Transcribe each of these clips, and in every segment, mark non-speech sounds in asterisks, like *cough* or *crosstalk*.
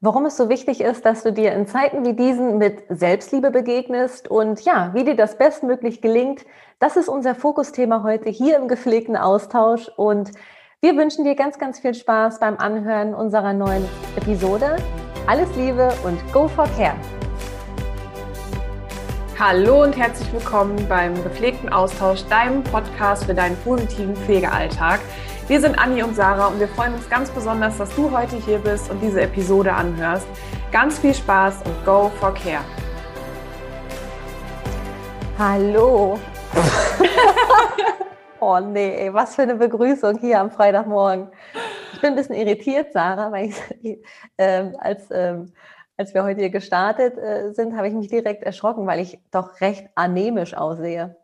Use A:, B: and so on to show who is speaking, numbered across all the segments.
A: warum es so wichtig ist, dass du dir in Zeiten wie diesen mit Selbstliebe begegnest und ja, wie dir das bestmöglich gelingt. Das ist unser Fokusthema heute hier im gepflegten Austausch und wir wünschen dir ganz, ganz viel Spaß beim Anhören unserer neuen Episode. Alles Liebe und go for care!
B: Hallo und herzlich willkommen beim gepflegten Austausch, deinem Podcast für deinen positiven Pflegealltag. Wir sind Anni und Sarah und wir freuen uns ganz besonders, dass du heute hier bist und diese Episode anhörst. Ganz viel Spaß und go for care.
A: Hallo. *laughs* oh nee, was für eine Begrüßung hier am Freitagmorgen. Ich bin ein bisschen irritiert, Sarah, weil ich, ähm, als, ähm, als wir heute hier gestartet äh, sind, habe ich mich direkt erschrocken, weil ich doch recht anemisch aussehe.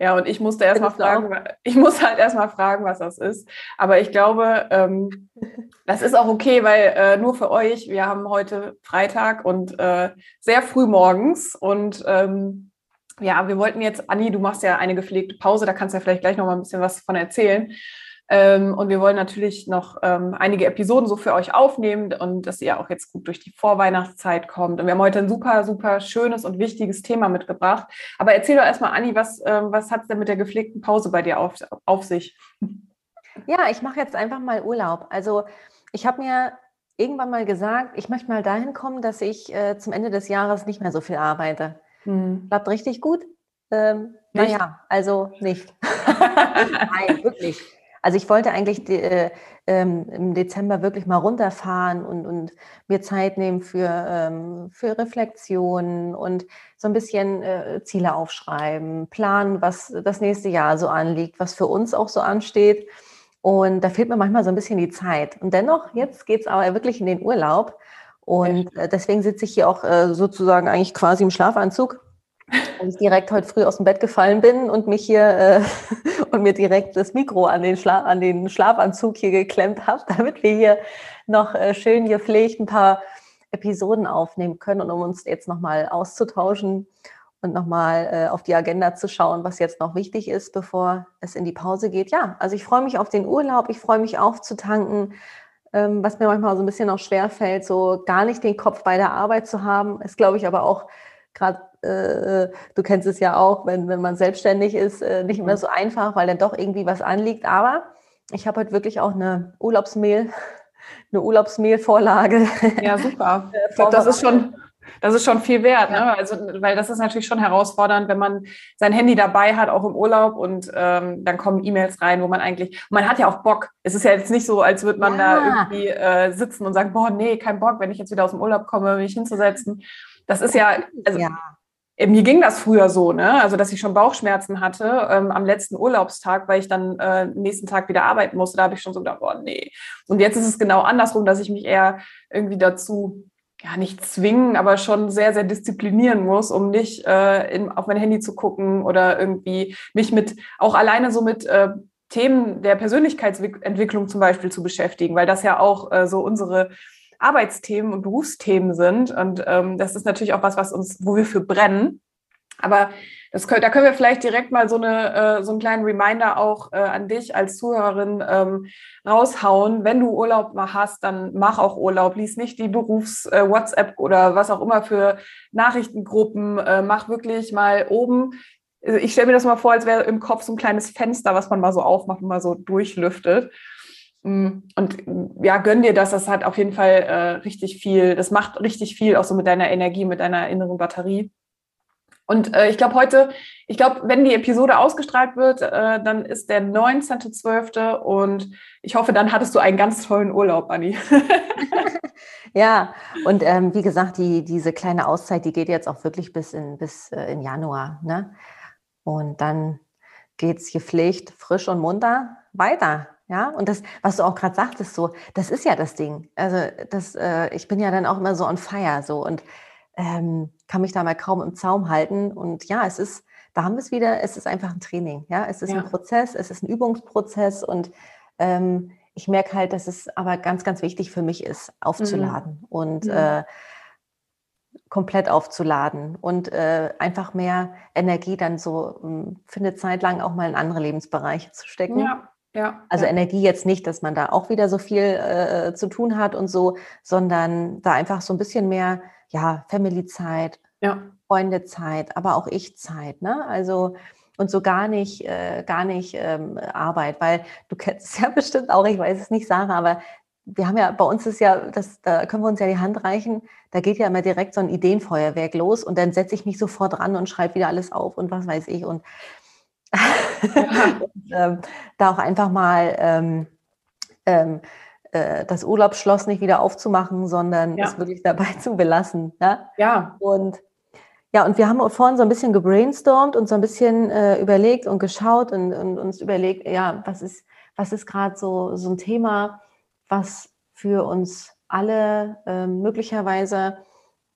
B: Ja, und ich musste erst mal fragen, ich muss halt erstmal fragen, was das ist. Aber ich glaube, ähm, *laughs* das ist auch okay, weil äh, nur für euch, wir haben heute Freitag und äh, sehr früh morgens und ähm, ja, wir wollten jetzt, Anni, du machst ja eine gepflegte Pause, da kannst du ja vielleicht gleich noch mal ein bisschen was von erzählen. Ähm, und wir wollen natürlich noch ähm, einige Episoden so für euch aufnehmen und dass ihr auch jetzt gut durch die Vorweihnachtszeit kommt. Und wir haben heute ein super, super schönes und wichtiges Thema mitgebracht. Aber erzähl doch erstmal, Anni, was, ähm, was hat es denn mit der gepflegten Pause bei dir auf, auf sich?
A: Ja, ich mache jetzt einfach mal Urlaub. Also ich habe mir irgendwann mal gesagt, ich möchte mal dahin kommen, dass ich äh, zum Ende des Jahres nicht mehr so viel arbeite. Hm. Klappt richtig gut? Ähm, naja, also nicht. *laughs* Nein, wirklich. Also ich wollte eigentlich die, äh, ähm, im Dezember wirklich mal runterfahren und, und mir Zeit nehmen für, ähm, für Reflexionen und so ein bisschen äh, Ziele aufschreiben, planen, was das nächste Jahr so anliegt, was für uns auch so ansteht. Und da fehlt mir manchmal so ein bisschen die Zeit. Und dennoch, jetzt geht es aber wirklich in den Urlaub. Und äh, deswegen sitze ich hier auch äh, sozusagen eigentlich quasi im Schlafanzug und ich direkt heute früh aus dem Bett gefallen bin und mich hier äh, *laughs* und mir direkt das Mikro an den, Schla an den Schlafanzug hier geklemmt habe, *laughs* damit wir hier noch äh, schön gepflegt ein paar Episoden aufnehmen können und um uns jetzt nochmal auszutauschen und nochmal äh, auf die Agenda zu schauen, was jetzt noch wichtig ist, bevor es in die Pause geht. Ja, also ich freue mich auf den Urlaub, ich freue mich aufzutanken, ähm, was mir manchmal so ein bisschen auch schwer fällt, so gar nicht den Kopf bei der Arbeit zu haben, ist, glaube ich, aber auch gerade äh, du kennst es ja auch, wenn, wenn man selbstständig ist, äh, nicht immer mhm. so einfach, weil dann doch irgendwie was anliegt. Aber ich habe heute wirklich auch eine Urlaubsmehl, *laughs* eine Urlaubsmehlvorlage.
B: Ja, super. *laughs* ich glaube, das ist schon, das ist schon viel wert, ne? Also, weil das ist natürlich schon herausfordernd, wenn man sein Handy dabei hat, auch im Urlaub und ähm, dann kommen E-Mails rein, wo man eigentlich, man hat ja auch Bock. Es ist ja jetzt nicht so, als würde man ja. da irgendwie äh, sitzen und sagen, boah, nee, kein Bock, wenn ich jetzt wieder aus dem Urlaub komme, mich hinzusetzen. Das ist ja, also ja. Äh, mir ging das früher so, ne? Also dass ich schon Bauchschmerzen hatte ähm, am letzten Urlaubstag, weil ich dann äh, nächsten Tag wieder arbeiten musste. Da habe ich schon so gedacht, boah, nee. Und jetzt ist es genau andersrum, dass ich mich eher irgendwie dazu ja nicht zwingen, aber schon sehr, sehr disziplinieren muss, um nicht äh, in, auf mein Handy zu gucken oder irgendwie mich mit auch alleine so mit äh, Themen der Persönlichkeitsentwicklung zum Beispiel zu beschäftigen, weil das ja auch äh, so unsere Arbeitsthemen und Berufsthemen sind. Und ähm, das ist natürlich auch was, was uns, wo wir für brennen. Aber das da können wir vielleicht direkt mal so, eine, äh, so einen kleinen Reminder auch äh, an dich als Zuhörerin ähm, raushauen. Wenn du Urlaub mal hast, dann mach auch Urlaub. Lies nicht die Berufs-WhatsApp äh, oder was auch immer für Nachrichtengruppen. Äh, mach wirklich mal oben. Also ich stelle mir das mal vor, als wäre im Kopf so ein kleines Fenster, was man mal so aufmacht und mal so durchlüftet. Mm, und mm, ja, gönn dir das. Das hat auf jeden Fall äh, richtig viel, das macht richtig viel auch so mit deiner Energie, mit deiner inneren Batterie. Und äh, ich glaube heute, ich glaube, wenn die Episode ausgestrahlt wird, äh, dann ist der 19.12. und ich hoffe, dann hattest du einen ganz tollen Urlaub, Anni. *laughs*
A: ja, und ähm, wie gesagt, die, diese kleine Auszeit, die geht jetzt auch wirklich bis in, bis, äh, in Januar. Ne? Und dann geht es gepflegt, frisch und munter weiter. Ja, und das, was du auch gerade sagtest, so, das ist ja das Ding. Also, das, äh, ich bin ja dann auch immer so on fire, so und ähm, kann mich da mal kaum im Zaum halten. Und ja, es ist, da haben wir es wieder, es ist einfach ein Training. Ja, es ist ja. ein Prozess, es ist ein Übungsprozess und ähm, ich merke halt, dass es aber ganz, ganz wichtig für mich ist, aufzuladen mhm. und mhm. Äh, komplett aufzuladen und äh, einfach mehr Energie dann so hm, für eine Zeit lang auch mal in andere Lebensbereiche zu stecken.
B: Ja.
A: Ja, also ja. Energie jetzt nicht, dass man da auch wieder so viel äh, zu tun hat und so, sondern da einfach so ein bisschen mehr, ja, Family-Zeit, ja. Freundezeit, aber auch Ich-Zeit, ne? Also und so gar nicht, äh, gar nicht ähm, Arbeit, weil du kennst es *laughs* ja bestimmt auch, ich weiß es nicht, Sarah, aber wir haben ja, bei uns ist ja, das, da können wir uns ja die Hand reichen, da geht ja immer direkt so ein Ideenfeuerwerk los und dann setze ich mich sofort ran und schreibe wieder alles auf und was weiß ich und, *laughs* und ähm, da auch einfach mal ähm, ähm, äh, das Urlaubsschloss nicht wieder aufzumachen, sondern ja. es wirklich dabei zu belassen. Ne? Ja. Und ja, und wir haben vorhin so ein bisschen gebrainstormt und so ein bisschen äh, überlegt und geschaut und, und, uns überlegt, ja, was ist, was ist gerade so, so ein Thema, was für uns alle äh, möglicherweise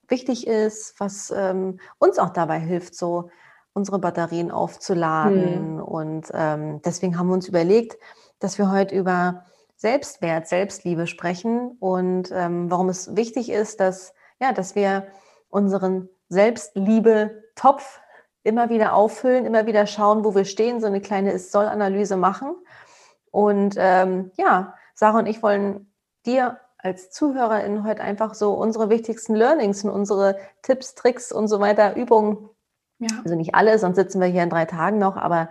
A: wichtig ist, was ähm, uns auch dabei hilft, so unsere Batterien aufzuladen. Hm. Und ähm, deswegen haben wir uns überlegt, dass wir heute über Selbstwert, Selbstliebe sprechen und ähm, warum es wichtig ist, dass, ja, dass wir unseren Selbstliebe-Topf immer wieder auffüllen, immer wieder schauen, wo wir stehen, so eine kleine Ist-Soll-Analyse machen. Und ähm, ja, Sarah und ich wollen dir als Zuhörerin heute einfach so unsere wichtigsten Learnings und unsere Tipps, Tricks und so weiter, Übungen, ja. also nicht alle, sonst sitzen wir hier in drei Tagen noch, aber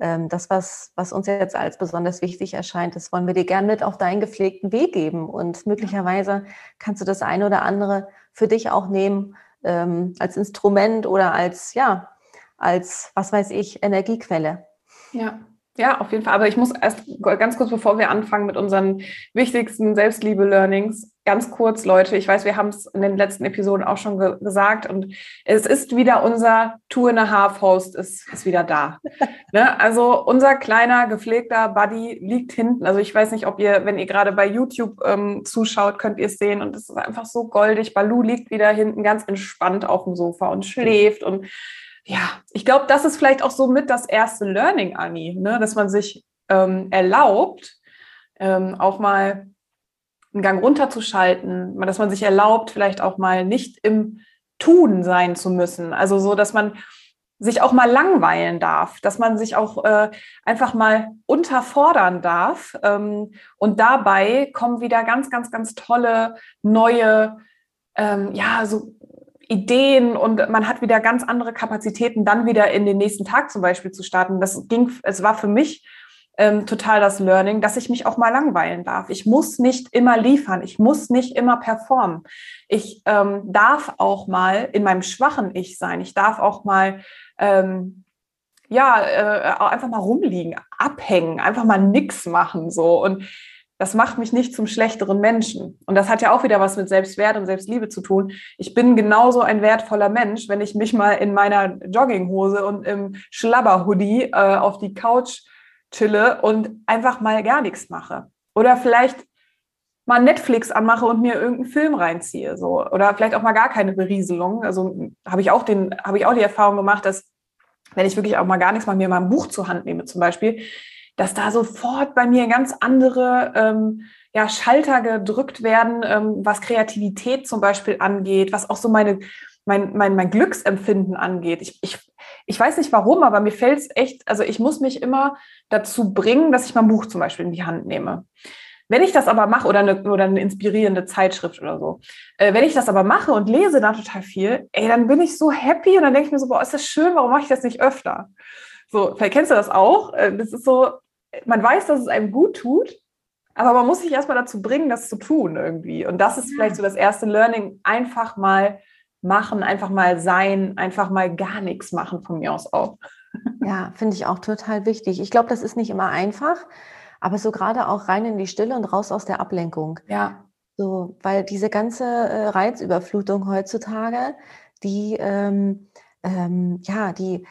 A: ähm, das, was, was uns jetzt als besonders wichtig erscheint, das wollen wir dir gern mit auf deinen gepflegten Weg geben. Und möglicherweise kannst du das eine oder andere für dich auch nehmen ähm, als Instrument oder als, ja, als, was weiß ich, Energiequelle.
B: Ja, ja, auf jeden Fall. Aber ich muss erst ganz kurz, bevor wir anfangen mit unseren wichtigsten Selbstliebe-Learnings, ganz kurz, Leute. Ich weiß, wir haben es in den letzten Episoden auch schon ge gesagt und es ist wieder unser Two and a Half Host ist, ist wieder da. *laughs* ne? Also unser kleiner gepflegter Buddy liegt hinten. Also ich weiß nicht, ob ihr, wenn ihr gerade bei YouTube ähm, zuschaut, könnt ihr es sehen und es ist einfach so goldig. Balu liegt wieder hinten ganz entspannt auf dem Sofa und schläft und ja, ich glaube, das ist vielleicht auch so mit das erste Learning, Anni, ne? dass man sich ähm, erlaubt, ähm, auch mal einen Gang runterzuschalten, dass man sich erlaubt, vielleicht auch mal nicht im Tun sein zu müssen. Also so, dass man sich auch mal langweilen darf, dass man sich auch äh, einfach mal unterfordern darf. Ähm, und dabei kommen wieder ganz, ganz, ganz tolle neue, ähm, ja, so Ideen und man hat wieder ganz andere Kapazitäten, dann wieder in den nächsten Tag zum Beispiel zu starten. Das ging, es war für mich ähm, total das Learning, dass ich mich auch mal langweilen darf. Ich muss nicht immer liefern, ich muss nicht immer performen. Ich ähm, darf auch mal in meinem schwachen Ich sein. Ich darf auch mal ähm, ja äh, einfach mal rumliegen, abhängen, einfach mal nix machen so und das macht mich nicht zum schlechteren Menschen. Und das hat ja auch wieder was mit Selbstwert und Selbstliebe zu tun. Ich bin genauso ein wertvoller Mensch, wenn ich mich mal in meiner Jogginghose und im Schlabberhoodie äh, auf die Couch chille und einfach mal gar nichts mache. Oder vielleicht mal Netflix anmache und mir irgendeinen Film reinziehe. So. Oder vielleicht auch mal gar keine Berieselung. Also habe ich auch ich auch die Erfahrung gemacht, dass wenn ich wirklich auch mal gar nichts mache, mir mal ein Buch zur Hand nehme zum Beispiel, dass da sofort bei mir ganz andere ähm, ja, Schalter gedrückt werden, ähm, was Kreativität zum Beispiel angeht, was auch so meine, mein, mein, mein Glücksempfinden angeht. Ich, ich, ich weiß nicht warum, aber mir fällt es echt, also ich muss mich immer dazu bringen, dass ich mein Buch zum Beispiel in die Hand nehme. Wenn ich das aber mache, oder eine, oder eine inspirierende Zeitschrift oder so, äh, wenn ich das aber mache und lese da total viel, ey, dann bin ich so happy und dann denke ich mir so, boah, ist das schön, warum mache ich das nicht öfter? So, vielleicht kennst du das auch. Äh, das ist so, man weiß, dass es einem gut tut, aber man muss sich erstmal dazu bringen, das zu tun irgendwie. Und das ist vielleicht so das erste Learning, einfach mal machen, einfach mal sein, einfach mal gar nichts machen von mir aus auch. *laughs*
A: Ja, finde ich auch total wichtig. Ich glaube, das ist nicht immer einfach, aber so gerade auch rein in die Stille und raus aus der Ablenkung. Ja. So, weil diese ganze äh, Reizüberflutung heutzutage, die ähm, ähm, ja, die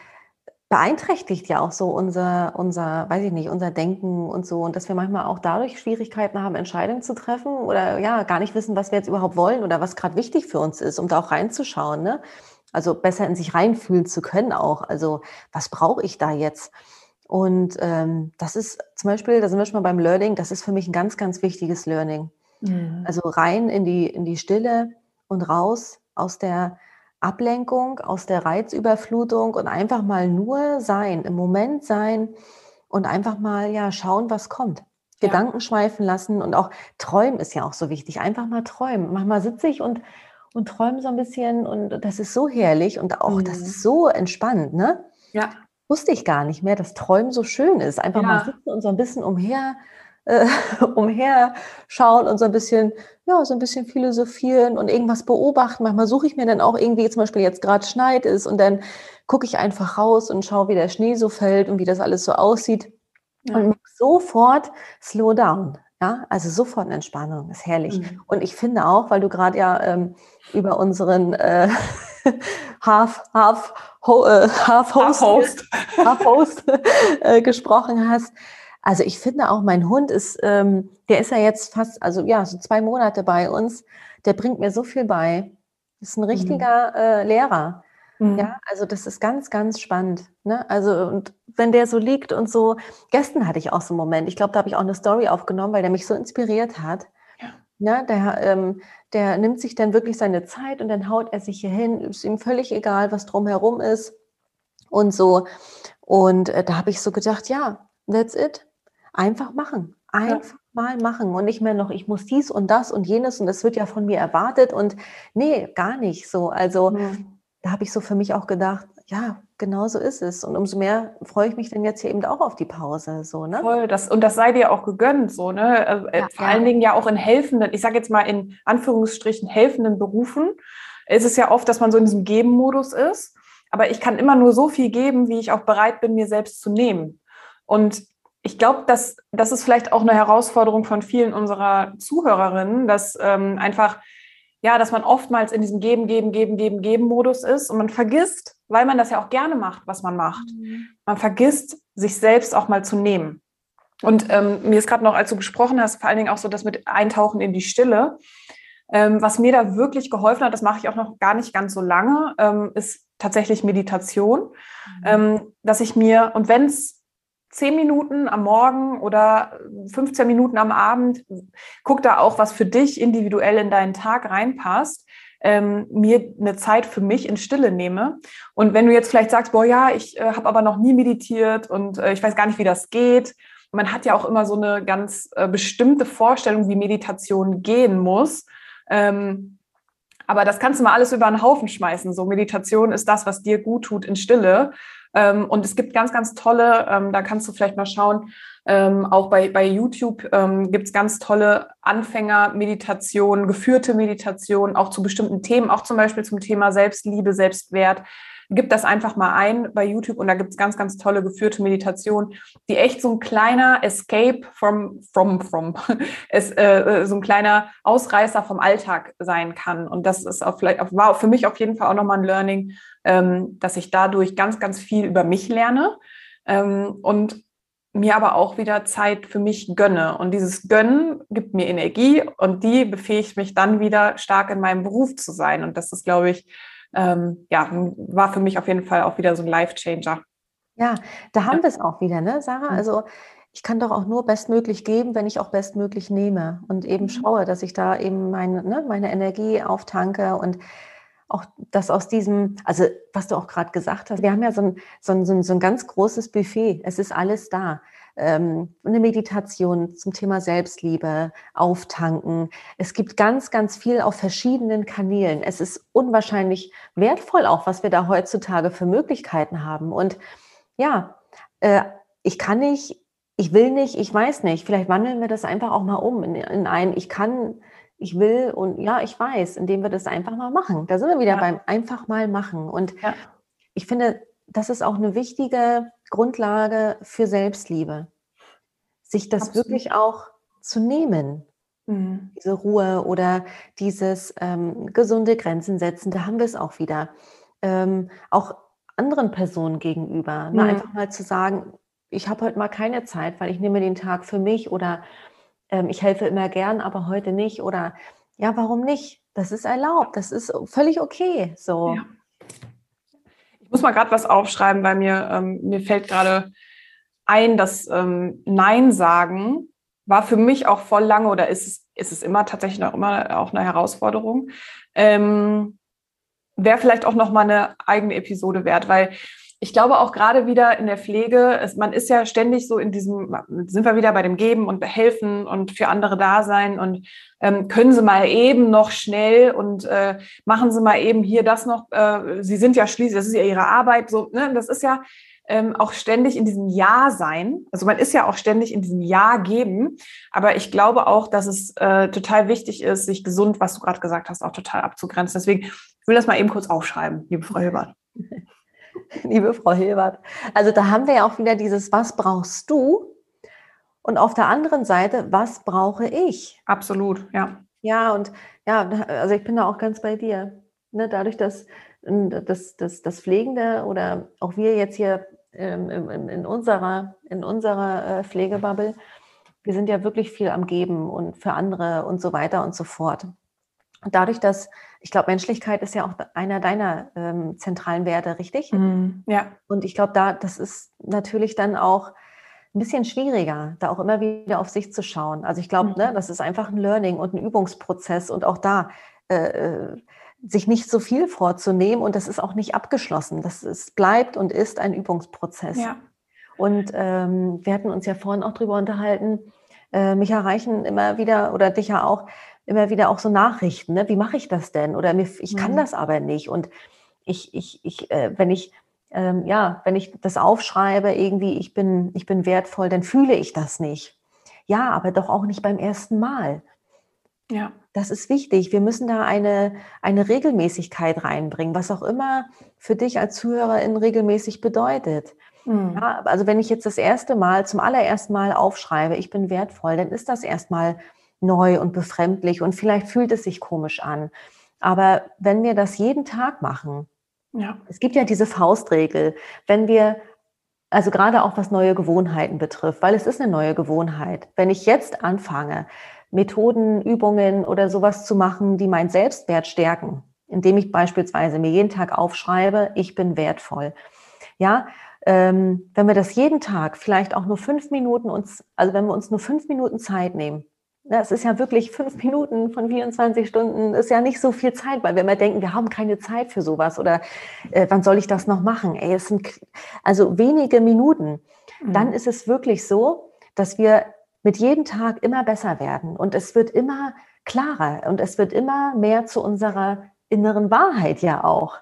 A: beeinträchtigt ja auch so unser, unser, weiß ich nicht, unser Denken und so. Und dass wir manchmal auch dadurch Schwierigkeiten haben, Entscheidungen zu treffen oder ja, gar nicht wissen, was wir jetzt überhaupt wollen oder was gerade wichtig für uns ist, um da auch reinzuschauen. Ne? Also besser in sich reinfühlen zu können auch. Also was brauche ich da jetzt? Und ähm, das ist zum Beispiel, da sind wir schon mal beim Learning, das ist für mich ein ganz, ganz wichtiges Learning. Mhm. Also rein in die, in die Stille und raus aus der Ablenkung, aus der Reizüberflutung und einfach mal nur sein, im Moment sein und einfach mal ja schauen, was kommt. Gedanken ja. schweifen lassen und auch träumen ist ja auch so wichtig. Einfach mal träumen. Manchmal sitze ich und, und träume so ein bisschen und das ist so herrlich und auch mhm. das ist so entspannt, ne?
B: Ja.
A: Wusste ich gar nicht mehr, dass Träumen so schön ist. Einfach ja. mal sitzen und so ein bisschen umher, äh, *laughs* umher schauen und so ein bisschen, ja, so ein bisschen philosophieren und irgendwas beobachten. Manchmal suche ich mir dann auch irgendwie, zum Beispiel jetzt gerade schneit ist und dann gucke ich einfach raus und schaue, wie der Schnee so fällt und wie das alles so aussieht. Ja. Und sofort slow down. Ja, also sofort eine Entspannung, ist herrlich. Mhm. Und ich finde auch, weil du gerade ja ähm, über unseren äh, *laughs* Half, Half, ho, äh, Half Host, Half Host, *laughs* Half -Host äh, gesprochen hast. Also ich finde auch, mein Hund ist, ähm, der ist ja jetzt fast, also ja, so zwei Monate bei uns. Der bringt mir so viel bei. Ist ein mhm. richtiger äh, Lehrer. Mhm. Ja, also das ist ganz, ganz spannend. Ne? Also, und wenn der so liegt und so, gestern hatte ich auch so einen Moment, ich glaube, da habe ich auch eine Story aufgenommen, weil der mich so inspiriert hat. Ja. Ne? Der, ähm, der nimmt sich dann wirklich seine Zeit und dann haut er sich hier hin, ist ihm völlig egal, was drumherum ist und so. Und äh, da habe ich so gedacht, ja, that's it. Einfach machen. Einfach ja. mal machen und nicht mehr noch, ich muss dies und das und jenes und das wird ja von mir erwartet und nee, gar nicht so. Also, mhm da habe ich so für mich auch gedacht, ja, genau so ist es. Und umso mehr freue ich mich dann jetzt hier eben auch auf die Pause. So, ne?
B: Voll, das, und das sei dir auch gegönnt, so, ne? Also, äh, ja, Vor ja. allen Dingen ja auch in helfenden, ich sage jetzt mal in Anführungsstrichen helfenden Berufen, ist es ja oft, dass man so in diesem Geben-Modus ist. Aber ich kann immer nur so viel geben, wie ich auch bereit bin, mir selbst zu nehmen. Und ich glaube, dass das ist vielleicht auch eine Herausforderung von vielen unserer Zuhörerinnen, dass ähm, einfach ja, dass man oftmals in diesem Geben, Geben, Geben, Geben, Geben-Modus ist und man vergisst, weil man das ja auch gerne macht, was man macht, mhm. man vergisst, sich selbst auch mal zu nehmen. Und ähm, mir ist gerade noch, als du gesprochen hast, vor allen Dingen auch so das mit Eintauchen in die Stille. Ähm, was mir da wirklich geholfen hat, das mache ich auch noch gar nicht ganz so lange, ähm, ist tatsächlich Meditation, mhm. Ähm, dass ich mir, und wenn es zehn Minuten am Morgen oder 15 Minuten am Abend. Guck da auch, was für dich individuell in deinen Tag reinpasst. Ähm, mir eine Zeit für mich in Stille nehme. Und wenn du jetzt vielleicht sagst, boah, ja, ich äh, habe aber noch nie meditiert und äh, ich weiß gar nicht, wie das geht. Man hat ja auch immer so eine ganz äh, bestimmte Vorstellung, wie Meditation gehen muss. Ähm, aber das kannst du mal alles über einen Haufen schmeißen. So Meditation ist das, was dir gut tut in Stille. Ähm, und es gibt ganz, ganz tolle, ähm, da kannst du vielleicht mal schauen, ähm, auch bei, bei YouTube ähm, gibt es ganz tolle Anfängermeditationen, geführte Meditationen, auch zu bestimmten Themen, auch zum Beispiel zum Thema Selbstliebe, Selbstwert. Gib das einfach mal ein bei YouTube und da gibt es ganz, ganz tolle geführte Meditationen, die echt so ein kleiner Escape from, from, from, *laughs* es, äh, so ein kleiner Ausreißer vom Alltag sein kann. Und das ist auch vielleicht, war für mich auf jeden Fall auch nochmal ein Learning, dass ich dadurch ganz, ganz viel über mich lerne ähm, und mir aber auch wieder Zeit für mich gönne. Und dieses Gönnen gibt mir Energie und die befähigt mich dann wieder stark in meinem Beruf zu sein. Und das ist, glaube ich, ähm, ja, war für mich auf jeden Fall auch wieder so ein Life-Changer.
A: Ja, da haben ja. wir es auch wieder, ne, Sarah? Mhm. Also ich kann doch auch nur bestmöglich geben, wenn ich auch bestmöglich nehme und eben mhm. schaue, dass ich da eben meine, ne, meine Energie auftanke und auch das aus diesem, also was du auch gerade gesagt hast, wir haben ja so ein, so, ein, so ein ganz großes Buffet, es ist alles da. Ähm, eine Meditation zum Thema Selbstliebe, Auftanken. Es gibt ganz, ganz viel auf verschiedenen Kanälen. Es ist unwahrscheinlich wertvoll auch, was wir da heutzutage für Möglichkeiten haben. Und ja, äh, ich kann nicht, ich will nicht, ich weiß nicht. Vielleicht wandeln wir das einfach auch mal um in, in ein, ich kann ich will und ja, ich weiß, indem wir das einfach mal machen. Da sind wir wieder ja. beim einfach mal machen. Und ja. ich finde, das ist auch eine wichtige Grundlage für Selbstliebe, sich das Absolut. wirklich auch zu nehmen. Mhm. Diese Ruhe oder dieses ähm, gesunde Grenzen setzen, da haben wir es auch wieder. Ähm, auch anderen Personen gegenüber. Ne? Mhm. Einfach mal zu sagen, ich habe heute mal keine Zeit, weil ich nehme den Tag für mich oder ähm, ich helfe immer gern, aber heute nicht oder ja, warum nicht? Das ist erlaubt, das ist völlig okay. So. Ja.
B: Ich muss mal gerade was aufschreiben, weil mir, ähm, mir fällt gerade ein, dass ähm, Nein sagen war für mich auch voll lange oder ist es, ist es immer tatsächlich noch immer auch eine Herausforderung. Ähm, Wäre vielleicht auch noch mal eine eigene Episode wert, weil ich glaube auch gerade wieder in der Pflege, es, man ist ja ständig so in diesem, sind wir wieder bei dem Geben und Helfen und für andere da sein und ähm, können Sie mal eben noch schnell und äh, machen Sie mal eben hier das noch. Äh, Sie sind ja schließlich, das ist ja Ihre Arbeit, so, ne? Das ist ja ähm, auch ständig in diesem Ja sein. Also man ist ja auch ständig in diesem Ja geben. Aber ich glaube auch, dass es äh, total wichtig ist, sich gesund, was du gerade gesagt hast, auch total abzugrenzen. Deswegen ich will das mal eben kurz aufschreiben, liebe Frau Hilbert. *laughs*
A: liebe Frau Hilbert. Also da haben wir ja auch wieder dieses, was brauchst du? Und auf der anderen Seite, was brauche ich?
B: Absolut, ja.
A: Ja, und ja, also ich bin da auch ganz bei dir. Ne, dadurch, dass das, das, das Pflegende oder auch wir jetzt hier ähm, in, in, unserer, in unserer äh, Pflegebubble, wir sind ja wirklich viel am Geben und für andere und so weiter und so fort. Und dadurch, dass, ich glaube, Menschlichkeit ist ja auch einer deiner ähm, zentralen Werte, richtig?
B: Mm, ja.
A: Und ich glaube, da, das ist natürlich dann auch ein bisschen schwieriger, da auch immer wieder auf sich zu schauen. Also ich glaube, mm. ne, das ist einfach ein Learning und ein Übungsprozess und auch da äh, äh, sich nicht so viel vorzunehmen und das ist auch nicht abgeschlossen. Das ist, bleibt und ist ein Übungsprozess.
B: Ja.
A: Und ähm, wir hatten uns ja vorhin auch drüber unterhalten, äh, mich erreichen immer wieder oder dich ja auch immer wieder auch so Nachrichten, ne? wie mache ich das denn? Oder mir, ich kann mhm. das aber nicht. Und ich, ich, ich, äh, wenn ich, ähm, ja, wenn ich das aufschreibe, irgendwie, ich bin, ich bin wertvoll, dann fühle ich das nicht. Ja, aber doch auch nicht beim ersten Mal.
B: Ja.
A: Das ist wichtig. Wir müssen da eine, eine Regelmäßigkeit reinbringen, was auch immer für dich als Zuhörerin regelmäßig bedeutet. Mhm. Ja, also wenn ich jetzt das erste Mal, zum allerersten Mal aufschreibe, ich bin wertvoll, dann ist das erstmal neu und befremdlich und vielleicht fühlt es sich komisch an. Aber wenn wir das jeden Tag machen, ja. es gibt ja diese Faustregel, wenn wir, also gerade auch was neue Gewohnheiten betrifft, weil es ist eine neue Gewohnheit. Wenn ich jetzt anfange, Methoden, Übungen oder sowas zu machen, die meinen Selbstwert stärken, indem ich beispielsweise mir jeden Tag aufschreibe, ich bin wertvoll. Ja, ähm, wenn wir das jeden Tag, vielleicht auch nur fünf Minuten uns, also wenn wir uns nur fünf Minuten Zeit nehmen, das ist ja wirklich fünf Minuten von 24 Stunden, ist ja nicht so viel Zeit, weil wir immer denken, wir haben keine Zeit für sowas oder äh, wann soll ich das noch machen? Ey, es sind also wenige Minuten. Mhm. Dann ist es wirklich so, dass wir mit jedem Tag immer besser werden und es wird immer klarer und es wird immer mehr zu unserer inneren Wahrheit ja auch.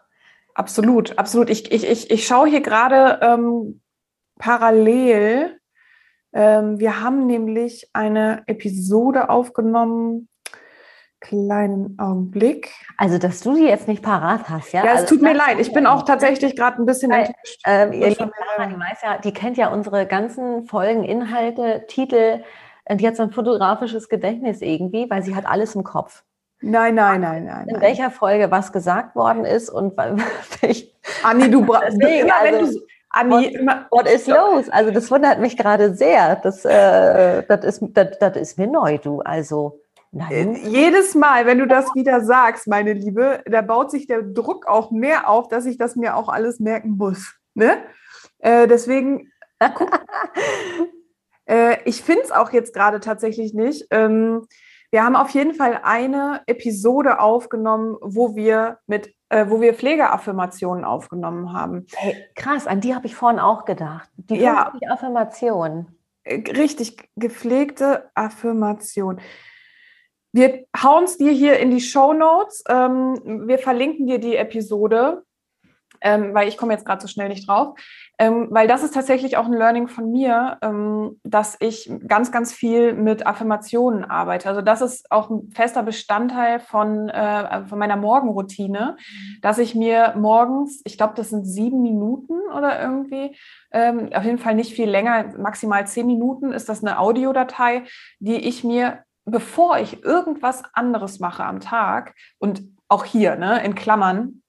B: Absolut, absolut. Ich, ich, ich, ich schaue hier gerade ähm, parallel wir haben nämlich eine Episode aufgenommen. Kleinen Augenblick.
A: Also, dass du die jetzt nicht parat hast, ja?
B: Ja,
A: es
B: also, tut mir leid. Ich bin auch tatsächlich gerade ein bisschen
A: weil, enttäuscht. Ähm, ihr lieben Lara, die, weiß ja, die kennt ja unsere ganzen Folgen, Inhalte, Titel. Die hat so ein fotografisches Gedächtnis irgendwie, weil sie hat alles im Kopf.
B: Nein, nein, nein, nein.
A: In nein. welcher Folge was gesagt worden ist und *laughs*
B: Anni, du brauchst immer,
A: also, wenn du Anni, immer, what is los? Also das wundert mich gerade sehr. Das, äh, das, ist, das, das ist mir neu, du. Also
B: Nein. Äh, jedes Mal, wenn du das wieder sagst, meine Liebe, da baut sich der Druck auch mehr auf, dass ich das mir auch alles merken muss. Ne? Äh, deswegen, *laughs* äh, ich finde es auch jetzt gerade tatsächlich nicht. Ähm, wir haben auf jeden Fall eine Episode aufgenommen, wo wir mit äh, wo wir Pflegeaffirmationen aufgenommen haben.
A: Hey, krass, an die habe ich vorhin auch gedacht. Die ja, Affirmation.
B: Äh, richtig, gepflegte Affirmation. Wir hauen es dir hier in die Show Notes. Ähm, wir verlinken dir die Episode, ähm, weil ich komme jetzt gerade so schnell nicht drauf. Ähm, weil das ist tatsächlich auch ein Learning von mir, ähm, dass ich ganz, ganz viel mit Affirmationen arbeite. Also das ist auch ein fester Bestandteil von, äh, von meiner Morgenroutine, mhm. dass ich mir morgens, ich glaube, das sind sieben Minuten oder irgendwie, ähm, auf jeden Fall nicht viel länger, maximal zehn Minuten ist das eine Audiodatei, die ich mir, bevor ich irgendwas anderes mache am Tag und auch hier, ne, in Klammern,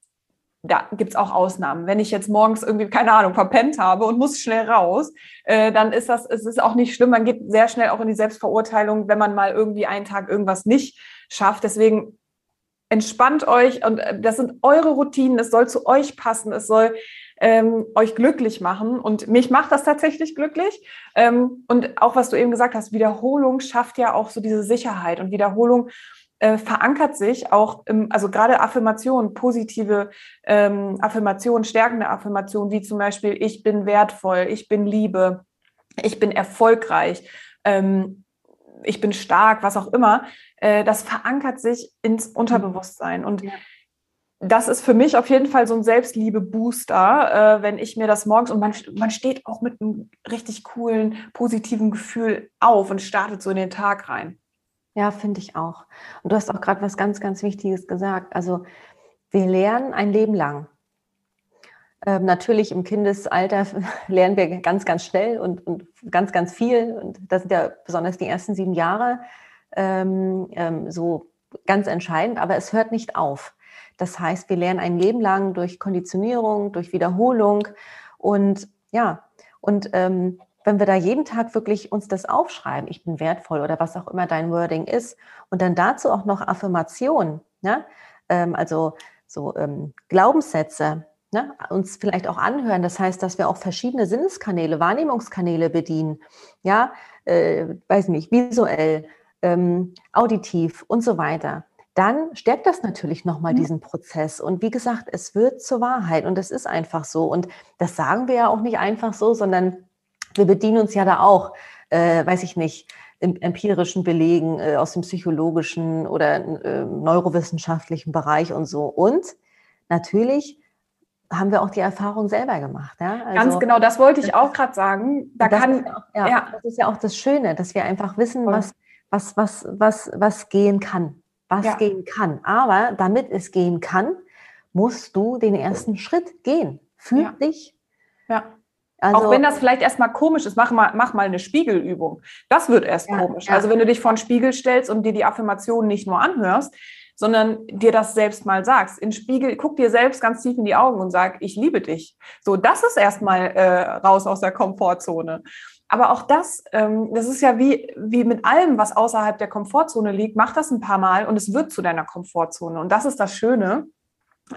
B: da gibt es auch Ausnahmen. Wenn ich jetzt morgens irgendwie, keine Ahnung, verpennt habe und muss schnell raus, äh, dann ist das, es ist auch nicht schlimm. Man geht sehr schnell auch in die Selbstverurteilung, wenn man mal irgendwie einen Tag irgendwas nicht schafft. Deswegen entspannt euch und äh, das sind eure Routinen. Es soll zu euch passen. Es soll ähm, euch glücklich machen. Und mich macht das tatsächlich glücklich. Ähm, und auch was du eben gesagt hast, Wiederholung schafft ja auch so diese Sicherheit und Wiederholung äh, verankert sich auch im, also gerade Affirmationen, positive ähm, Affirmationen, stärkende Affirmationen, wie zum Beispiel, ich bin wertvoll, ich bin Liebe, ich bin erfolgreich, ähm, ich bin stark, was auch immer, äh, das verankert sich ins Unterbewusstsein. Und ja. das ist für mich auf jeden Fall so ein Selbstliebe-Booster, äh, wenn ich mir das morgens und man, man steht auch mit einem richtig coolen, positiven Gefühl auf und startet so in den Tag rein.
A: Ja, finde ich auch. Und du hast auch gerade was ganz, ganz Wichtiges gesagt. Also wir lernen ein Leben lang. Ähm, natürlich im Kindesalter *laughs* lernen wir ganz, ganz schnell und, und, ganz, ganz viel. Und das sind ja besonders die ersten sieben Jahre ähm, ähm, so ganz entscheidend, aber es hört nicht auf. Das heißt, wir lernen ein Leben lang durch Konditionierung, durch Wiederholung und ja, und ähm, wenn wir da jeden Tag wirklich uns das aufschreiben, ich bin wertvoll oder was auch immer dein Wording ist, und dann dazu auch noch Affirmation, ne? Ähm, also so ähm, Glaubenssätze, ne? uns vielleicht auch anhören. Das heißt, dass wir auch verschiedene Sinneskanäle, Wahrnehmungskanäle bedienen, ja, äh, weiß nicht, visuell, ähm, auditiv und so weiter dann stärkt das natürlich nochmal mhm. diesen Prozess. Und wie gesagt, es wird zur Wahrheit und es ist einfach so. Und das sagen wir ja auch nicht einfach so, sondern wir bedienen uns ja da auch, äh, weiß ich nicht, empirischen Belegen äh, aus dem psychologischen oder äh, neurowissenschaftlichen Bereich und so. Und natürlich haben wir auch die Erfahrung selber gemacht. Ja?
B: Also, Ganz genau, das wollte ich auch gerade sagen.
A: Da das, kann, ist auch, ja, ja. das ist ja auch das Schöne, dass wir einfach wissen, was, was, was, was, was gehen kann. Was ja. gehen kann. Aber damit es gehen kann, musst du den ersten Schritt gehen. Für dich.
B: Ja. Also, auch wenn das vielleicht erstmal komisch ist, mach mal, mach mal eine Spiegelübung. Das wird erst ja, komisch. Ja. Also wenn du dich vor den Spiegel stellst und dir die Affirmationen nicht nur anhörst, sondern dir das selbst mal sagst. In Spiegel, guck dir selbst ganz tief in die Augen und sag, ich liebe dich. So, das ist erstmal äh, raus aus der Komfortzone. Aber auch das, ähm, das ist ja wie, wie mit allem, was außerhalb der Komfortzone liegt, mach das ein paar Mal und es wird zu deiner Komfortzone. Und das ist das Schöne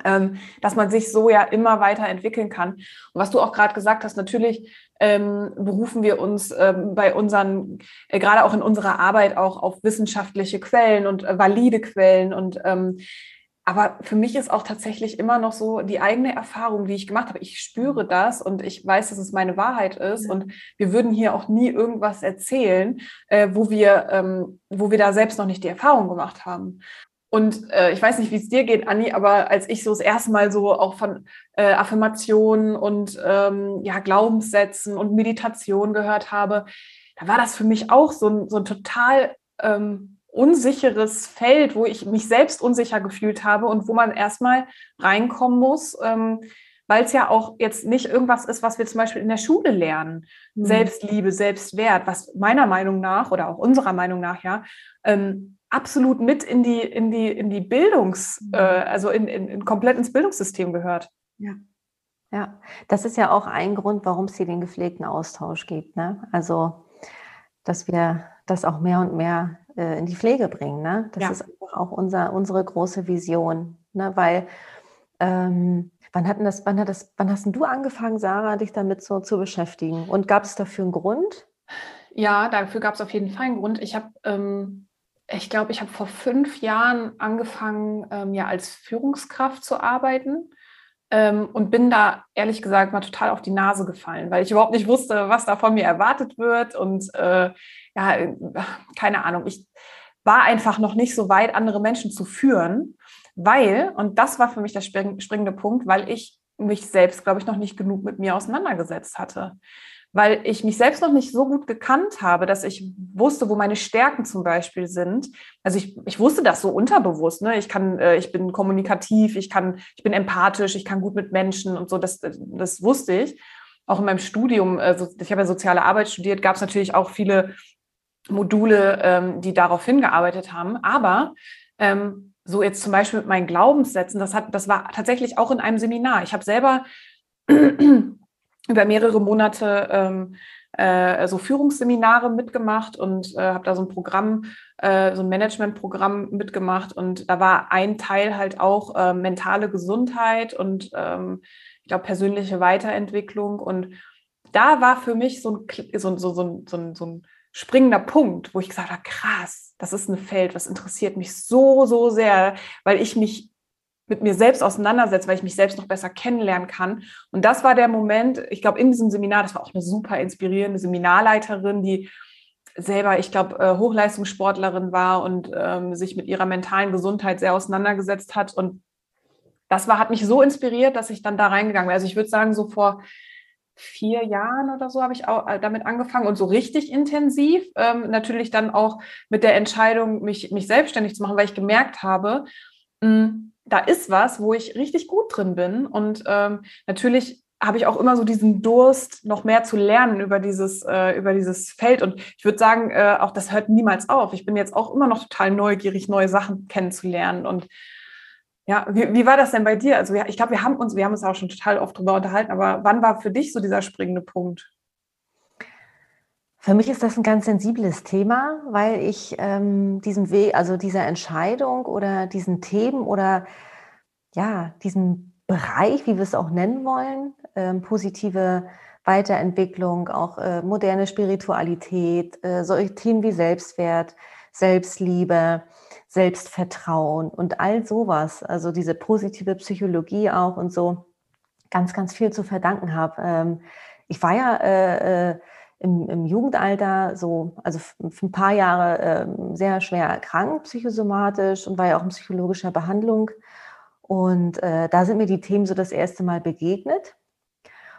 B: ähm, dass man sich so ja immer weiter entwickeln kann. Und was du auch gerade gesagt hast, natürlich ähm, berufen wir uns ähm, bei unseren, äh, gerade auch in unserer Arbeit auch auf wissenschaftliche Quellen und äh, valide Quellen und ähm, aber für mich ist auch tatsächlich immer noch so die eigene Erfahrung, die ich gemacht habe. Ich spüre das und ich weiß, dass es meine Wahrheit ist. Und wir würden hier auch nie irgendwas erzählen, äh, wo wir, ähm, wo wir da selbst noch nicht die Erfahrung gemacht haben. Und äh, ich weiß nicht, wie es dir geht, Anni, aber als ich so das erste Mal so auch von äh, Affirmationen und ähm, ja, Glaubenssätzen und Meditation gehört habe, da war das für mich auch so ein, so ein total ähm, unsicheres Feld, wo ich mich selbst unsicher gefühlt habe und wo man erstmal reinkommen muss, ähm, weil es ja auch jetzt nicht irgendwas ist, was wir zum Beispiel in der Schule lernen. Mhm. Selbstliebe, Selbstwert, was meiner Meinung nach oder auch unserer Meinung nach ja ähm, absolut mit in die, in die, in die Bildungs-, mhm. äh, also in, in, in komplett ins Bildungssystem gehört.
A: Ja. Ja, das ist ja auch ein Grund, warum es hier den gepflegten Austausch gibt. Ne? Also, dass wir das auch mehr und mehr äh, in die Pflege bringen. Ne? Das ja. ist auch unser, unsere große Vision. Ne? Weil, ähm, wann, hatten das, wann, hat das, wann hast du angefangen, Sarah, dich damit so zu beschäftigen? Und gab es dafür einen Grund?
B: Ja, dafür gab es auf jeden Fall einen Grund. Ich habe ähm, ich glaube, ich habe vor fünf Jahren angefangen, ähm, ja als Führungskraft zu arbeiten ähm, und bin da ehrlich gesagt mal total auf die Nase gefallen, weil ich überhaupt nicht wusste, was da von mir erwartet wird und äh, ja, äh, keine Ahnung. Ich war einfach noch nicht so weit, andere Menschen zu führen, weil, und das war für mich der springende Punkt, weil ich mich selbst, glaube ich, noch nicht genug mit mir auseinandergesetzt hatte weil ich mich selbst noch nicht so gut gekannt habe, dass ich wusste, wo meine Stärken zum Beispiel sind. Also ich, ich wusste das so unterbewusst. Ne? Ich kann, äh, ich bin kommunikativ, ich kann, ich bin empathisch, ich kann gut mit Menschen und so. Das, das wusste ich. Auch in meinem Studium, also ich habe ja soziale Arbeit studiert, gab es natürlich auch viele Module, ähm, die darauf hingearbeitet haben. Aber ähm, so jetzt zum Beispiel mit meinen Glaubenssätzen, das hat, das war tatsächlich auch in einem Seminar. Ich habe selber über mehrere Monate ähm, äh, so Führungsseminare mitgemacht und äh, habe da so ein Programm, äh, so ein Managementprogramm mitgemacht. Und da war ein Teil halt auch äh, mentale Gesundheit und ähm, ich glaube persönliche Weiterentwicklung. Und da war für mich so ein, so, so, so, so, so ein springender Punkt, wo ich gesagt habe, krass, das ist ein Feld, was interessiert mich so, so sehr, weil ich mich mit mir selbst auseinandersetze, weil ich mich selbst noch besser kennenlernen kann. Und das war der Moment, ich glaube, in diesem Seminar, das war auch eine super inspirierende Seminarleiterin, die selber, ich glaube, äh, Hochleistungssportlerin war und ähm, sich mit ihrer mentalen Gesundheit sehr auseinandergesetzt hat. Und das war, hat mich so inspiriert, dass ich dann da reingegangen bin. Also ich würde sagen, so vor vier Jahren oder so habe ich auch äh, damit angefangen und so richtig intensiv. Ähm, natürlich dann auch mit der Entscheidung, mich, mich selbstständig zu machen, weil ich gemerkt habe, mh, hm, da ist was, wo ich richtig gut drin bin. Und ähm, natürlich habe ich auch immer so diesen Durst, noch mehr zu lernen über dieses, äh, über dieses Feld. Und ich würde sagen, äh, auch das hört niemals auf. Ich bin jetzt auch immer noch total neugierig, neue Sachen kennenzulernen. Und ja, wie, wie war das denn bei dir? Also ich glaube, wir haben uns, wir haben uns auch schon total oft drüber unterhalten, aber wann war für dich so dieser springende Punkt?
A: Für mich ist das ein ganz sensibles Thema, weil ich ähm, diesen Weg, also dieser Entscheidung oder diesen Themen oder ja, diesen Bereich, wie wir es auch nennen wollen, ähm, positive Weiterentwicklung, auch äh, moderne Spiritualität, äh, solche Themen wie Selbstwert, Selbstliebe, Selbstvertrauen und all sowas, also diese positive Psychologie auch und so, ganz, ganz viel zu verdanken habe. Ähm, ich war ja äh, äh im, im, Jugendalter so, also für ein paar Jahre äh, sehr schwer erkrankt, psychosomatisch und war ja auch in psychologischer Behandlung. Und äh, da sind mir die Themen so das erste Mal begegnet.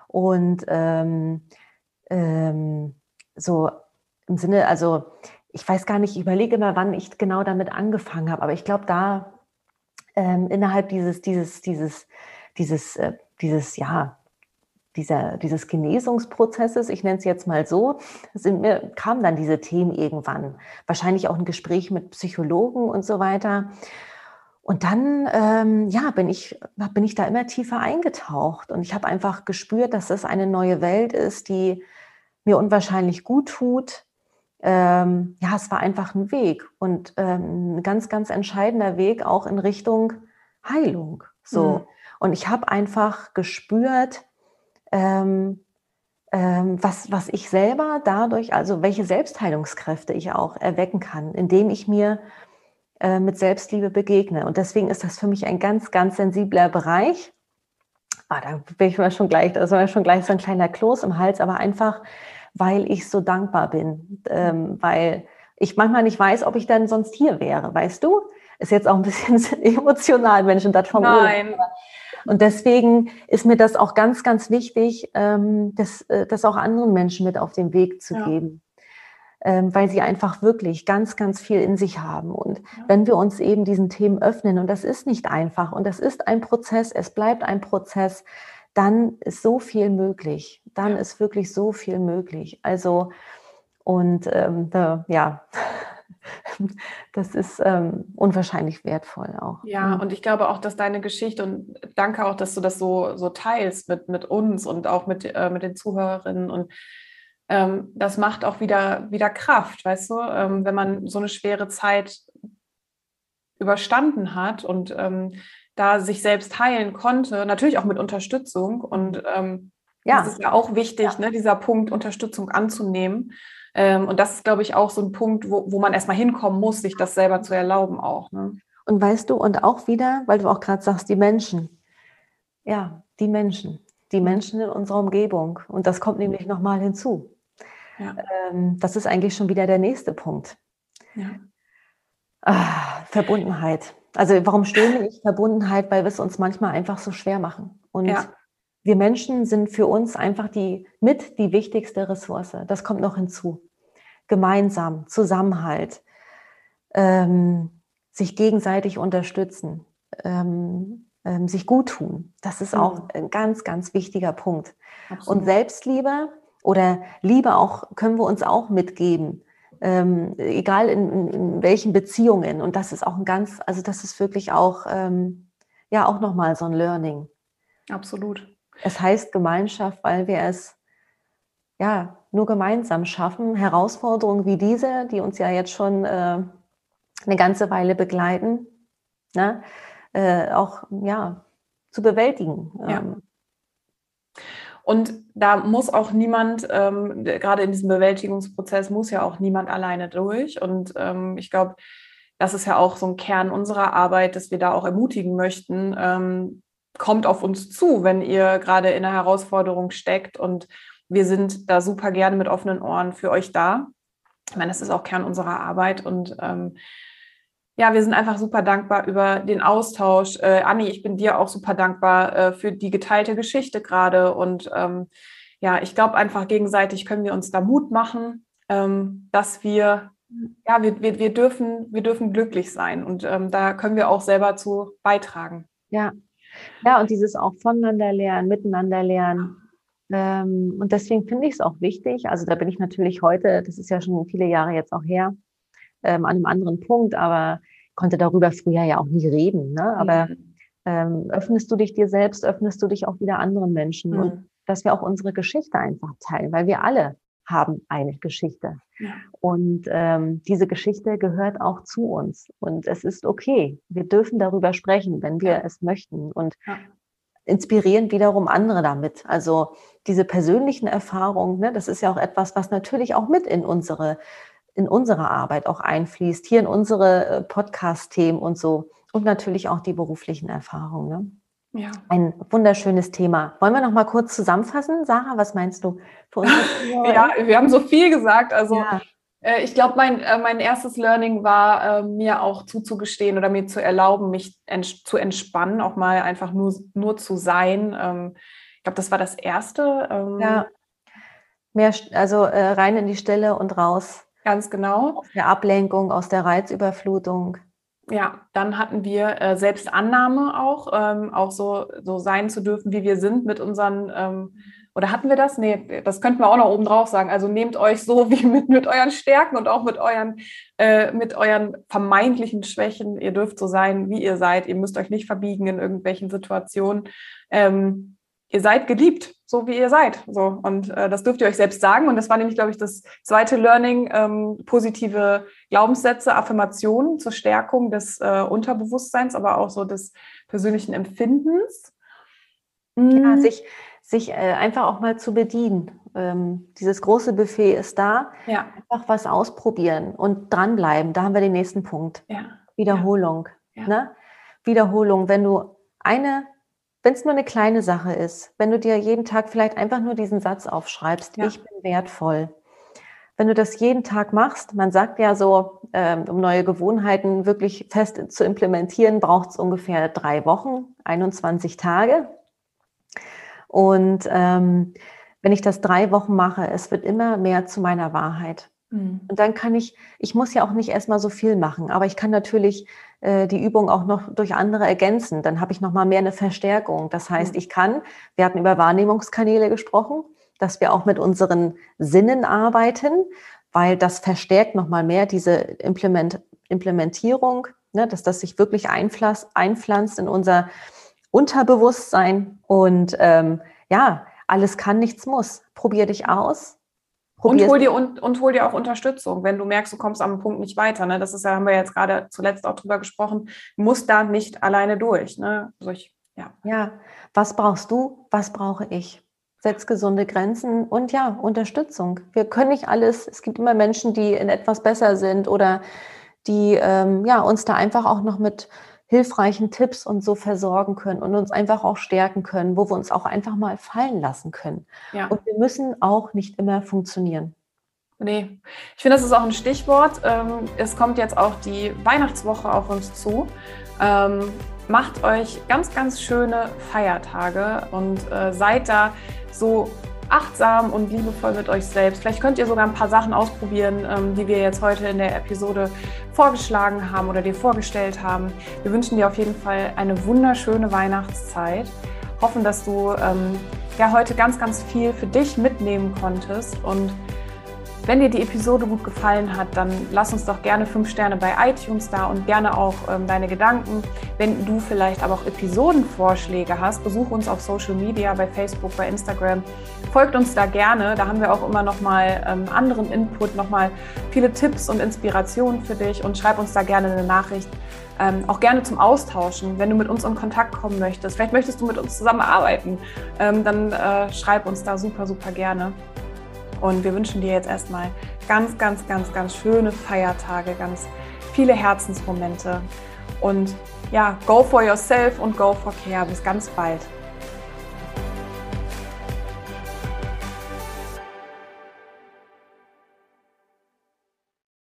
A: Und ähm, ähm, so im Sinne, also ich weiß gar nicht, ich überlege immer, wann ich genau damit angefangen habe, aber ich glaube, da ähm, innerhalb dieses, dieses, dieses, dieses, äh, dieses, ja, dieser, dieses Genesungsprozesses, ich nenne es jetzt mal so, sind mir, kamen dann diese Themen irgendwann. Wahrscheinlich auch ein Gespräch mit Psychologen und so weiter. Und dann, ähm, ja, bin ich, bin ich da immer tiefer eingetaucht und ich habe einfach gespürt, dass das eine neue Welt ist, die mir unwahrscheinlich gut tut. Ähm, ja, es war einfach ein Weg und ähm, ein ganz, ganz entscheidender Weg auch in Richtung Heilung. So. Mhm. Und ich habe einfach gespürt, ähm, ähm, was, was ich selber dadurch, also welche Selbstheilungskräfte ich auch erwecken kann, indem ich mir äh, mit Selbstliebe begegne. Und deswegen ist das für mich ein ganz, ganz sensibler Bereich. Ah, da bin ich mir schon gleich, da ist mir schon gleich so ein kleiner Kloß im Hals, aber einfach, weil ich so dankbar bin, ähm, weil ich manchmal nicht weiß, ob ich dann sonst hier wäre, weißt du? Ist jetzt auch ein bisschen *laughs* emotional, wenn ich das vom
B: Nein. Urlaub,
A: und deswegen ist mir das auch ganz, ganz wichtig, ähm, das, äh, das auch anderen Menschen mit auf den Weg zu ja. geben. Ähm, weil sie einfach wirklich ganz, ganz viel in sich haben. Und ja. wenn wir uns eben diesen Themen öffnen, und das ist nicht einfach, und das ist ein Prozess, es bleibt ein Prozess, dann ist so viel möglich. Dann ja. ist wirklich so viel möglich. Also, und ähm, da, ja, *laughs* das ist ähm, unwahrscheinlich wertvoll auch.
B: Ja, mhm. und ich glaube auch, dass deine Geschichte und danke auch, dass du das so, so teilst mit, mit uns und auch mit, äh, mit den Zuhörerinnen und ähm, das macht auch wieder, wieder Kraft, weißt du, ähm, wenn man so eine schwere Zeit überstanden hat und ähm, da sich selbst heilen konnte, natürlich auch mit Unterstützung und ähm, ja. das ist ja auch wichtig, ja. Ne, dieser Punkt Unterstützung anzunehmen ähm, und das ist, glaube ich, auch so ein Punkt, wo, wo man erstmal hinkommen muss, sich das selber zu erlauben auch. Ne?
A: Und weißt du, und auch wieder, weil du auch gerade sagst, die Menschen. Ja, die Menschen. Die mhm. Menschen in unserer Umgebung. Und das kommt nämlich nochmal hinzu. Ja. Ähm, das ist eigentlich schon wieder der nächste Punkt. Ja. Ah, Verbundenheit. Also warum stöhne ich Verbundenheit? Weil wir es uns manchmal einfach so schwer machen. Und ja. Wir Menschen sind für uns einfach die mit die wichtigste Ressource. Das kommt noch hinzu gemeinsam, Zusammenhalt, ähm, sich gegenseitig unterstützen, ähm, ähm, sich gut tun. Das ist auch mhm. ein ganz, ganz wichtiger Punkt. Absolut. Und Selbstliebe oder Liebe auch können wir uns auch mitgeben. Ähm, egal in, in, welchen Beziehungen. Und das ist auch ein ganz, also das ist wirklich auch, ähm, ja, auch nochmal so ein Learning.
B: Absolut.
A: Es heißt Gemeinschaft, weil wir es ja, nur gemeinsam schaffen, Herausforderungen wie diese, die uns ja jetzt schon äh, eine ganze Weile begleiten, ne, äh, auch ja, zu bewältigen.
B: Ja.
A: Ähm.
B: Und da muss auch niemand, ähm, gerade in diesem Bewältigungsprozess, muss ja auch niemand alleine durch. Und ähm, ich glaube, das ist ja auch so ein Kern unserer Arbeit, dass wir da auch ermutigen möchten. Ähm, kommt auf uns zu, wenn ihr gerade in einer Herausforderung steckt. Und wir sind da super gerne mit offenen Ohren für euch da. Ich meine, das ist auch Kern unserer Arbeit. Und ähm, ja, wir sind einfach super dankbar über den Austausch. Äh, Anni, ich bin dir auch super dankbar äh, für die geteilte Geschichte gerade. Und ähm, ja, ich glaube einfach gegenseitig können wir uns da Mut machen, ähm, dass wir, ja, wir, wir, wir, dürfen, wir dürfen glücklich sein. Und ähm, da können wir auch selber zu beitragen.
A: Ja. Ja, und dieses auch voneinander lernen, miteinander lernen. Ähm, und deswegen finde ich es auch wichtig. Also da bin ich natürlich heute, das ist ja schon viele Jahre jetzt auch her, ähm, an einem anderen Punkt, aber konnte darüber früher ja auch nie reden. Ne? Aber mhm. ähm, öffnest du dich dir selbst, öffnest du dich auch wieder anderen Menschen mhm. und dass wir auch unsere Geschichte einfach teilen, weil wir alle haben eine Geschichte. Ja. Und ähm, diese Geschichte gehört auch zu uns. Und es ist okay. Wir dürfen darüber sprechen, wenn wir ja. es möchten. Und ja. inspirieren wiederum andere damit. Also diese persönlichen Erfahrungen, ne, das ist ja auch etwas, was natürlich auch mit in unsere in unsere Arbeit auch einfließt, hier in unsere äh, Podcast-Themen und so. Und natürlich auch die beruflichen Erfahrungen. Ne? Ja. Ein wunderschönes Thema. Wollen wir noch mal kurz zusammenfassen? Sarah, was meinst du? *laughs*
B: ja, wir haben so viel gesagt. Also ja. äh, ich glaube, mein, äh, mein erstes Learning war, äh, mir auch zuzugestehen oder mir zu erlauben, mich ents zu entspannen, auch mal einfach nur, nur zu sein. Ähm, ich glaube, das war das Erste.
A: Ähm, ja. Mehr, also äh, rein in die Stille und raus.
B: Ganz genau.
A: Aus der Ablenkung, aus der Reizüberflutung.
B: Ja, dann hatten wir äh, Selbstannahme auch, ähm, auch so, so sein zu dürfen, wie wir sind mit unseren, ähm, oder hatten wir das? Nee, das könnten wir auch noch oben drauf sagen. Also nehmt euch so *laughs* wie mit, mit euren Stärken und auch mit euren, äh, mit euren vermeintlichen Schwächen. Ihr dürft so sein, wie ihr seid. Ihr müsst euch nicht verbiegen in irgendwelchen Situationen. Ähm, ihr seid geliebt, so wie ihr seid. So. Und äh, das dürft ihr euch selbst sagen. Und das war nämlich, glaube ich, das zweite Learning, ähm, positive Glaubenssätze, Affirmationen zur Stärkung des äh, Unterbewusstseins, aber auch so des persönlichen Empfindens.
A: Mhm. Ja, sich sich äh, einfach auch mal zu bedienen. Ähm, dieses große Buffet ist da. Ja. Einfach was ausprobieren und dranbleiben. Da haben wir den nächsten Punkt. Ja. Wiederholung. Ne? Wiederholung. Wenn du eine wenn es nur eine kleine Sache ist, wenn du dir jeden Tag vielleicht einfach nur diesen Satz aufschreibst, ja. ich bin wertvoll. Wenn du das jeden Tag machst, man sagt ja so, ähm, um neue Gewohnheiten wirklich fest zu implementieren, braucht es ungefähr drei Wochen, 21 Tage. Und ähm, wenn ich das drei Wochen mache, es wird immer mehr zu meiner Wahrheit. Mhm. Und dann kann ich, ich muss ja auch nicht erstmal so viel machen, aber ich kann natürlich äh, die Übung auch noch durch andere ergänzen. Dann habe ich noch mal mehr eine Verstärkung. Das heißt, mhm. ich kann, wir hatten über Wahrnehmungskanäle gesprochen, dass wir auch mit unseren Sinnen arbeiten, weil das verstärkt noch mal mehr diese Implement, Implementierung, ne, dass das sich wirklich einpflanzt, einpflanzt in unser Unterbewusstsein und ähm, ja, alles kann, nichts muss. Probier dich aus,
B: und hol, dir, und, und hol dir auch Unterstützung, wenn du merkst, du kommst am Punkt nicht weiter. Ne? Das ist ja, haben wir jetzt gerade zuletzt auch drüber gesprochen, muss da nicht alleine durch. Ne? Also ich,
A: ja. ja, was brauchst du? Was brauche ich? Setz gesunde Grenzen und ja, Unterstützung. Wir können nicht alles. Es gibt immer Menschen, die in etwas besser sind oder die ähm, ja, uns da einfach auch noch mit hilfreichen Tipps und so versorgen können und uns einfach auch stärken können, wo wir uns auch einfach mal fallen lassen können. Ja. Und wir müssen auch nicht immer funktionieren.
B: Nee, ich finde, das ist auch ein Stichwort. Ähm, es kommt jetzt auch die Weihnachtswoche auf uns zu. Ähm, macht euch ganz, ganz schöne Feiertage und äh, seid da so achtsam und liebevoll mit euch selbst. Vielleicht könnt ihr sogar ein paar Sachen ausprobieren, ähm, die wir jetzt heute in der Episode vorgeschlagen haben oder dir vorgestellt haben. Wir wünschen dir auf jeden Fall eine wunderschöne Weihnachtszeit. Hoffen, dass du ähm, ja heute ganz, ganz viel für dich mitnehmen konntest und wenn dir die Episode gut gefallen hat, dann lass uns doch gerne fünf Sterne bei iTunes da und gerne auch ähm, deine Gedanken. Wenn du vielleicht aber auch Episodenvorschläge hast, besuch uns auf Social Media, bei Facebook, bei Instagram. Folgt uns da gerne. Da haben wir auch immer noch mal ähm, anderen Input, noch mal viele Tipps und Inspirationen für dich und schreib uns da gerne eine Nachricht. ähm, auch gerne zum Austauschen, wenn du mit uns in Kontakt kommen möchtest. Vielleicht möchtest du mit uns zusammenarbeiten, ähm, dann äh, schreib uns da super, super gerne. Und wir wünschen dir jetzt erstmal ganz, ganz, ganz, ganz schöne Feiertage, ganz viele Herzensmomente. Und ja, go for yourself und go for care. Bis ganz bald.